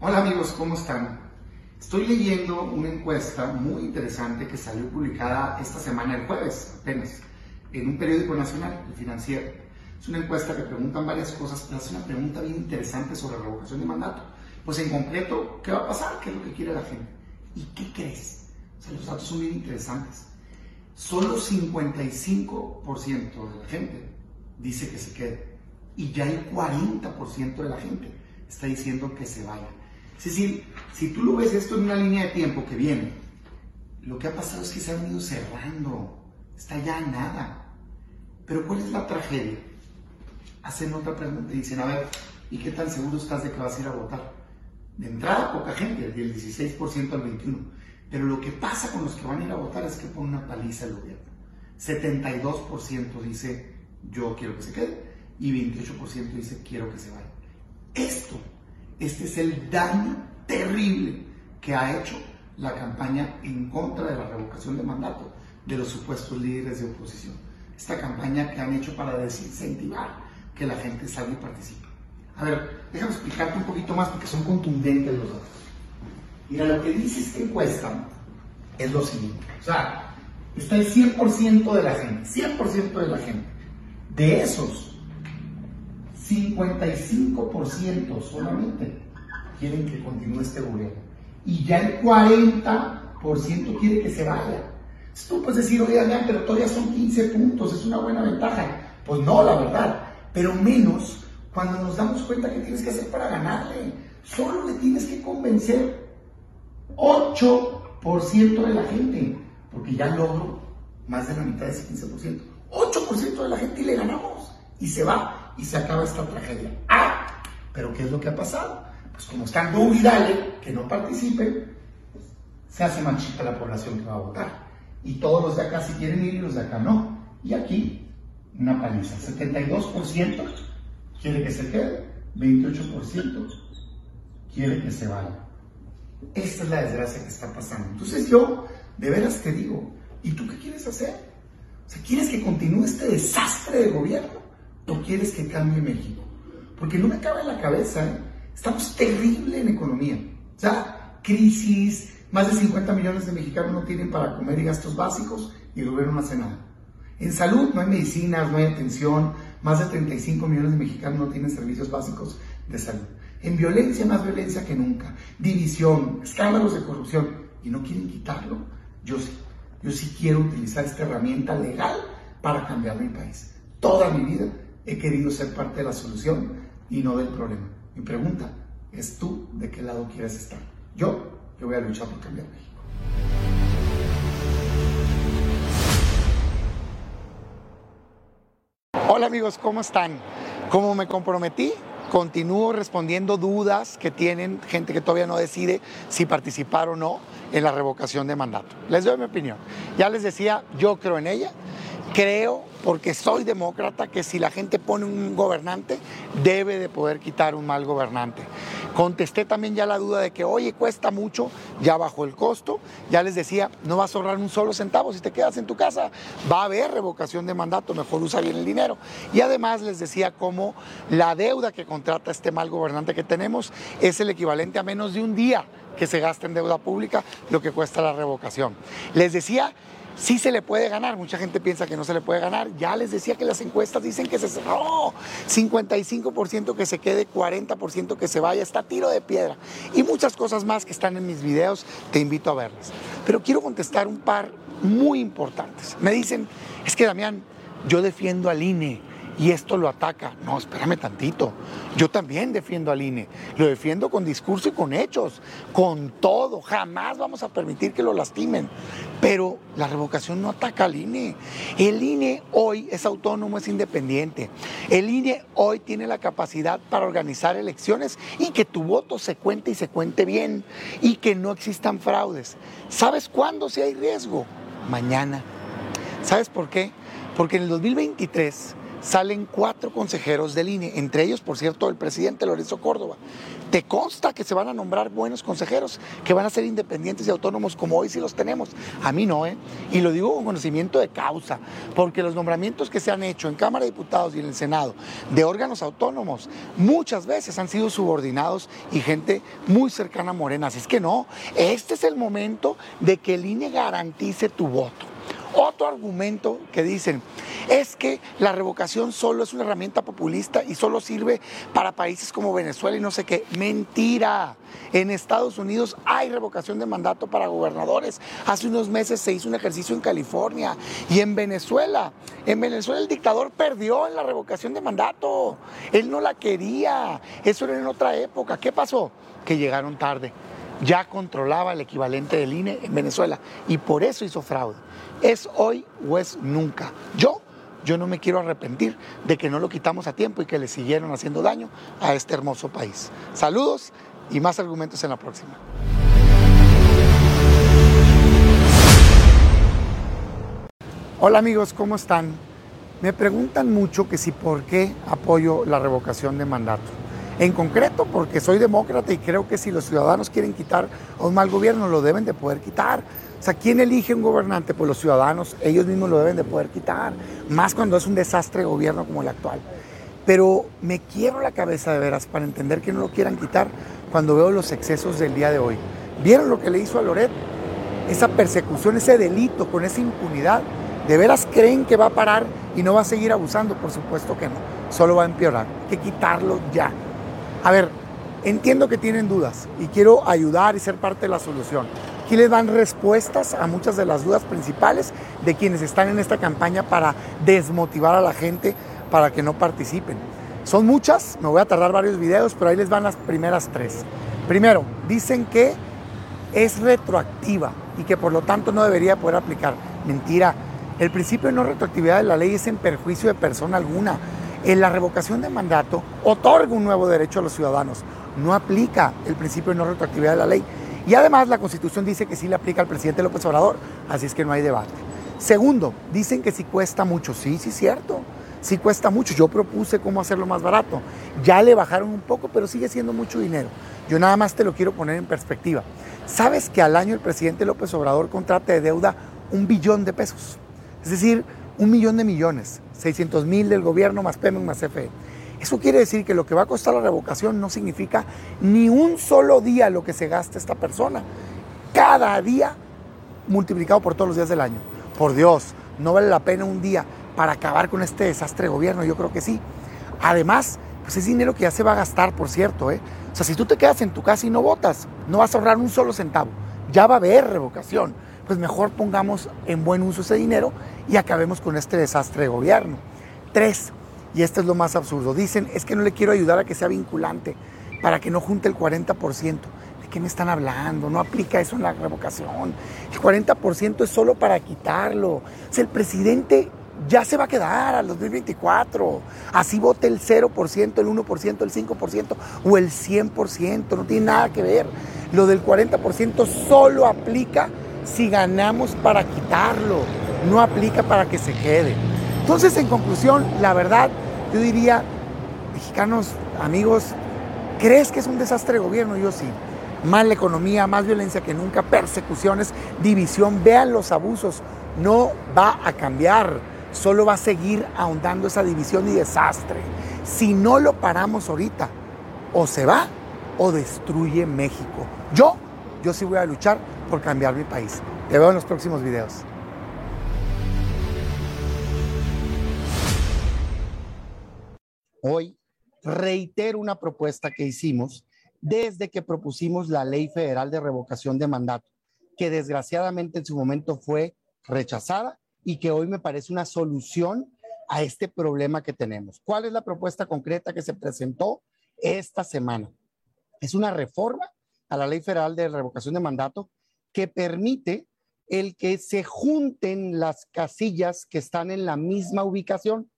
Hola amigos, ¿cómo están? Estoy leyendo una encuesta muy interesante que salió publicada esta semana, el jueves apenas, en un periódico nacional, el financiero. Es una encuesta que preguntan varias cosas, pero hace una pregunta bien interesante sobre la revocación de mandato. Pues en concreto, ¿qué va a pasar? ¿Qué es lo que quiere la gente? ¿Y qué crees? O sea, los datos son bien interesantes. Solo 55% de la gente dice que se quede. Y ya el 40% de la gente está diciendo que se vaya. Es decir, si tú lo ves esto en una línea de tiempo que viene, lo que ha pasado es que se han ido cerrando, está ya nada. Pero ¿cuál es la tragedia? Hacen otra pregunta y dicen, a ver, ¿y qué tan seguro estás de que vas a ir a votar? De entrada, poca gente, del 16% al 21%. Pero lo que pasa con los que van a ir a votar es que ponen una paliza el gobierno. 72% dice, yo quiero que se quede, y 28% dice, quiero que se vaya. Esto este es el daño terrible que ha hecho la campaña en contra de la revocación de mandato de los supuestos líderes de oposición. Esta campaña que han hecho para desincentivar que la gente salga y participe. A ver, déjame explicarte un poquito más porque son contundentes los datos. Mira, lo que dice esta encuesta es lo siguiente. O sea, está el 100% de la gente, 100% de la gente. De esos, 55% solamente quieren que continúe este gobierno. Y ya el 40% quiere que se vaya. Tú puedes decir, oye, pero todavía son 15 puntos, es una buena ventaja. Pues no, la verdad. Pero menos cuando nos damos cuenta que tienes que hacer para ganarle. Solo le tienes que convencer 8% de la gente, porque ya logro más de la mitad de ese 15%. 8% de la gente y le ganamos. Y se va y se acaba esta tragedia. Ah, pero ¿qué es lo que ha pasado? Pues como están y dale que no participen, se hace más chica la población que va a votar. Y todos los de acá quieren ir y los de acá no. Y aquí, una paliza. 72% quiere que se quede, 28% quiere que se vaya. Esta es la desgracia que está pasando. Entonces yo, de veras te digo, ¿y tú qué quieres hacer? O ¿quieres que continúe este desastre de gobierno? ¿O quieres que cambie México? Porque no me cabe en la cabeza, ¿eh? estamos terrible en economía. O sea, crisis, más de 50 millones de mexicanos no tienen para comer y gastos básicos y el gobierno no hace nada. En salud no hay medicinas, no hay atención, más de 35 millones de mexicanos no tienen servicios básicos de salud. En violencia, más violencia que nunca. División, escándalos de corrupción. ¿Y no quieren quitarlo? Yo sí. Yo sí quiero utilizar esta herramienta legal para cambiar mi país. Toda mi vida he querido ser parte de la solución y no del problema. Mi pregunta es tú de qué lado quieres estar. Yo, yo voy a luchar por cambiar México. Hola amigos, ¿cómo están? Como me comprometí, continúo respondiendo dudas que tienen gente que todavía no decide si participar o no en la revocación de mandato. Les doy mi opinión. Ya les decía, yo creo en ella. Creo, porque soy demócrata, que si la gente pone un gobernante, debe de poder quitar un mal gobernante. Contesté también ya la duda de que, oye, cuesta mucho, ya bajó el costo. Ya les decía, no vas a ahorrar un solo centavo si te quedas en tu casa. Va a haber revocación de mandato, mejor usa bien el dinero. Y además les decía cómo la deuda que contrata este mal gobernante que tenemos es el equivalente a menos de un día que se gasta en deuda pública lo que cuesta la revocación. Les decía sí se le puede ganar. Mucha gente piensa que no se le puede ganar. Ya les decía que las encuestas dicen que se cerró. 55% que se quede, 40% que se vaya. Está tiro de piedra. Y muchas cosas más que están en mis videos. Te invito a verlas. Pero quiero contestar un par muy importantes. Me dicen, es que Damián, yo defiendo al INE y esto lo ataca. No, espérame tantito. Yo también defiendo al INE. Lo defiendo con discurso y con hechos, con todo. Jamás vamos a permitir que lo lastimen. Pero la revocación no ataca al INE. El INE hoy es autónomo, es independiente. El INE hoy tiene la capacidad para organizar elecciones y que tu voto se cuente y se cuente bien y que no existan fraudes. ¿Sabes cuándo si hay riesgo? Mañana. ¿Sabes por qué? Porque en el 2023 salen cuatro consejeros del INE, entre ellos, por cierto, el presidente Lorenzo Córdoba. ¿Te consta que se van a nombrar buenos consejeros, que van a ser independientes y autónomos como hoy sí los tenemos? A mí no, ¿eh? Y lo digo con conocimiento de causa, porque los nombramientos que se han hecho en Cámara de Diputados y en el Senado de órganos autónomos muchas veces han sido subordinados y gente muy cercana a Morena. Así es que no, este es el momento de que el INE garantice tu voto. Otro argumento que dicen es que la revocación solo es una herramienta populista y solo sirve para países como Venezuela y no sé qué. Mentira. En Estados Unidos hay revocación de mandato para gobernadores. Hace unos meses se hizo un ejercicio en California y en Venezuela. En Venezuela el dictador perdió en la revocación de mandato. Él no la quería. Eso era en otra época. ¿Qué pasó? Que llegaron tarde ya controlaba el equivalente del INE en Venezuela y por eso hizo fraude. Es hoy o es nunca. Yo, yo no me quiero arrepentir de que no lo quitamos a tiempo y que le siguieron haciendo daño a este hermoso país. Saludos y más argumentos en la próxima. Hola amigos, ¿cómo están? Me preguntan mucho que si por qué apoyo la revocación de mandato. En concreto, porque soy demócrata y creo que si los ciudadanos quieren quitar un mal gobierno, lo deben de poder quitar. O sea, ¿quién elige un gobernante? Pues los ciudadanos, ellos mismos lo deben de poder quitar, más cuando es un desastre de gobierno como el actual. Pero me quiero la cabeza de veras para entender que no lo quieran quitar cuando veo los excesos del día de hoy. ¿Vieron lo que le hizo a Loret? Esa persecución, ese delito con esa impunidad. ¿De veras creen que va a parar y no va a seguir abusando? Por supuesto que no. Solo va a empeorar. Hay que quitarlo ya. A ver, entiendo que tienen dudas y quiero ayudar y ser parte de la solución. Aquí les dan respuestas a muchas de las dudas principales de quienes están en esta campaña para desmotivar a la gente para que no participen. Son muchas, me voy a tardar varios videos, pero ahí les van las primeras tres. Primero, dicen que es retroactiva y que por lo tanto no debería poder aplicar. Mentira. El principio de no retroactividad de la ley es en perjuicio de persona alguna en la revocación de mandato otorga un nuevo derecho a los ciudadanos. No aplica el principio de no retroactividad de la ley. Y además la Constitución dice que sí le aplica al presidente López Obrador, así es que no hay debate. Segundo, dicen que sí cuesta mucho. Sí, sí, cierto. Sí cuesta mucho. Yo propuse cómo hacerlo más barato. Ya le bajaron un poco, pero sigue siendo mucho dinero. Yo nada más te lo quiero poner en perspectiva. ¿Sabes que al año el presidente López Obrador contrata de deuda un billón de pesos? Es decir, un millón de millones, 600 mil del gobierno más Pemex más CFE. Eso quiere decir que lo que va a costar la revocación no significa ni un solo día lo que se gasta esta persona. Cada día multiplicado por todos los días del año. Por Dios, no vale la pena un día para acabar con este desastre de gobierno, yo creo que sí. Además, pues es dinero que ya se va a gastar, por cierto. ¿eh? O sea, si tú te quedas en tu casa y no votas, no vas a ahorrar un solo centavo. Ya va a haber revocación pues mejor pongamos en buen uso ese dinero y acabemos con este desastre de gobierno. Tres, y esto es lo más absurdo, dicen, es que no le quiero ayudar a que sea vinculante para que no junte el 40%. ¿De qué me están hablando? No aplica eso en la revocación. El 40% es solo para quitarlo. O sea, el presidente ya se va a quedar al 2024. Así vote el 0%, el 1%, el 5% o el 100%. No tiene nada que ver. Lo del 40% solo aplica si ganamos para quitarlo, no aplica para que se quede. Entonces, en conclusión, la verdad, yo diría, mexicanos, amigos, ¿crees que es un desastre de gobierno? Yo sí. Más la economía, más violencia que nunca, persecuciones, división, vean los abusos. No va a cambiar, solo va a seguir ahondando esa división y desastre. Si no lo paramos ahorita, o se va o destruye México. Yo, yo sí voy a luchar por cambiar mi país. Te veo en los próximos videos. Hoy reitero una propuesta que hicimos desde que propusimos la Ley Federal de Revocación de Mandato, que desgraciadamente en su momento fue rechazada y que hoy me parece una solución a este problema que tenemos. ¿Cuál es la propuesta concreta que se presentó esta semana? Es una reforma a la Ley Federal de Revocación de Mandato que permite el que se junten las casillas que están en la misma ubicación.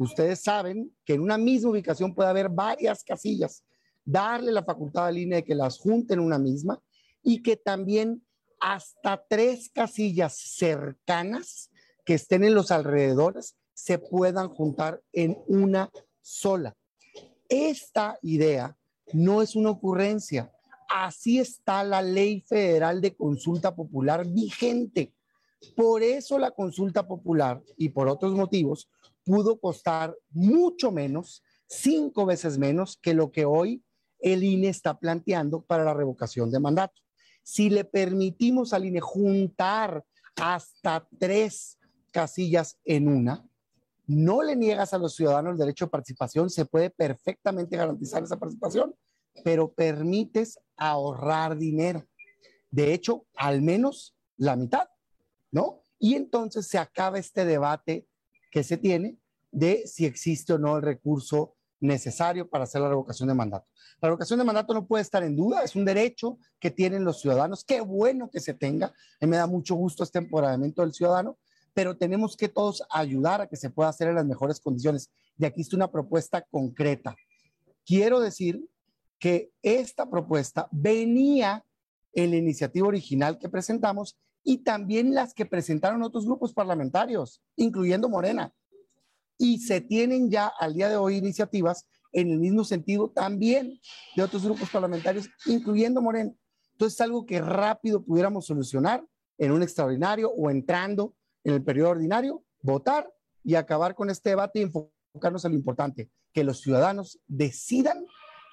Ustedes saben que en una misma ubicación puede haber varias casillas. Darle la facultad al INE de que las junten en una misma y que también hasta tres casillas cercanas que estén en los alrededores se puedan juntar en una sola. Esta idea no es una ocurrencia. Así está la ley federal de consulta popular vigente. Por eso la consulta popular y por otros motivos pudo costar mucho menos, cinco veces menos que lo que hoy el INE está planteando para la revocación de mandato. Si le permitimos al INE juntar hasta tres casillas en una, no le niegas a los ciudadanos el derecho de participación, se puede perfectamente garantizar esa participación, pero permites ahorrar dinero. De hecho, al menos la mitad, ¿no? Y entonces se acaba este debate que se tiene de si existe o no el recurso necesario para hacer la revocación de mandato. La revocación de mandato no puede estar en duda, es un derecho que tienen los ciudadanos. Qué bueno que se tenga. A mí me da mucho gusto este empoderamiento del ciudadano, pero tenemos que todos ayudar a que se pueda hacer en las mejores condiciones. Y aquí está una propuesta concreta. Quiero decir que esta propuesta venía en la iniciativa original que presentamos y también las que presentaron otros grupos parlamentarios, incluyendo Morena y se tienen ya al día de hoy iniciativas en el mismo sentido también de otros grupos parlamentarios, incluyendo Moreno. Entonces es algo que rápido pudiéramos solucionar en un extraordinario o entrando en el periodo ordinario, votar y acabar con este debate y enfocarnos en lo importante, que los ciudadanos decidan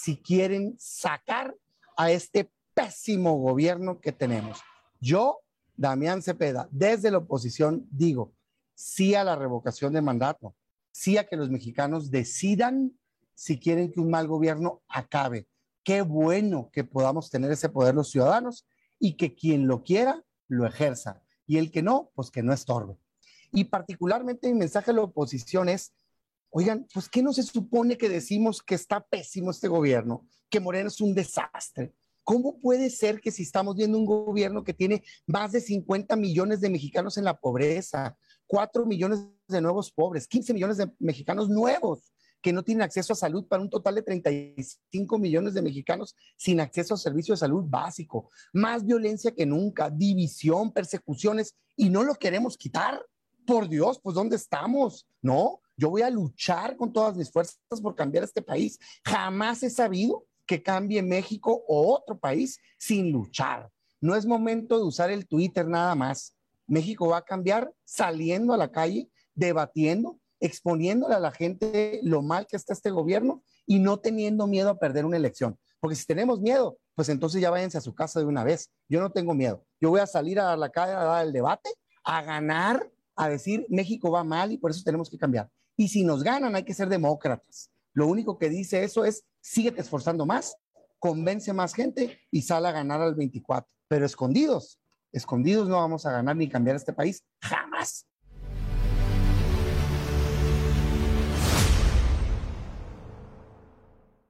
si quieren sacar a este pésimo gobierno que tenemos. Yo, Damián Cepeda, desde la oposición digo sí a la revocación de mandato, sí a que los mexicanos decidan si quieren que un mal gobierno acabe. Qué bueno que podamos tener ese poder los ciudadanos y que quien lo quiera lo ejerza y el que no, pues que no estorbe. Y particularmente mi mensaje a la oposición es, oigan, pues ¿qué no se supone que decimos que está pésimo este gobierno, que Moreno es un desastre? ¿Cómo puede ser que si estamos viendo un gobierno que tiene más de 50 millones de mexicanos en la pobreza, 4 millones de nuevos pobres, 15 millones de mexicanos nuevos que no tienen acceso a salud para un total de 35 millones de mexicanos sin acceso a servicios de salud básico, más violencia que nunca, división, persecuciones, y no lo queremos quitar. Por Dios, pues ¿dónde estamos? No, yo voy a luchar con todas mis fuerzas por cambiar este país. Jamás he sabido que cambie México o otro país sin luchar. No es momento de usar el Twitter nada más. México va a cambiar saliendo a la calle, debatiendo, exponiéndole a la gente lo mal que está este gobierno y no teniendo miedo a perder una elección. Porque si tenemos miedo, pues entonces ya váyanse a su casa de una vez. Yo no tengo miedo. Yo voy a salir a la calle a dar el debate, a ganar, a decir México va mal y por eso tenemos que cambiar. Y si nos ganan, hay que ser demócratas. Lo único que dice eso es, síguete esforzando más, convence más gente y sal a ganar al 24. Pero escondidos, escondidos no vamos a ganar ni cambiar este país jamás.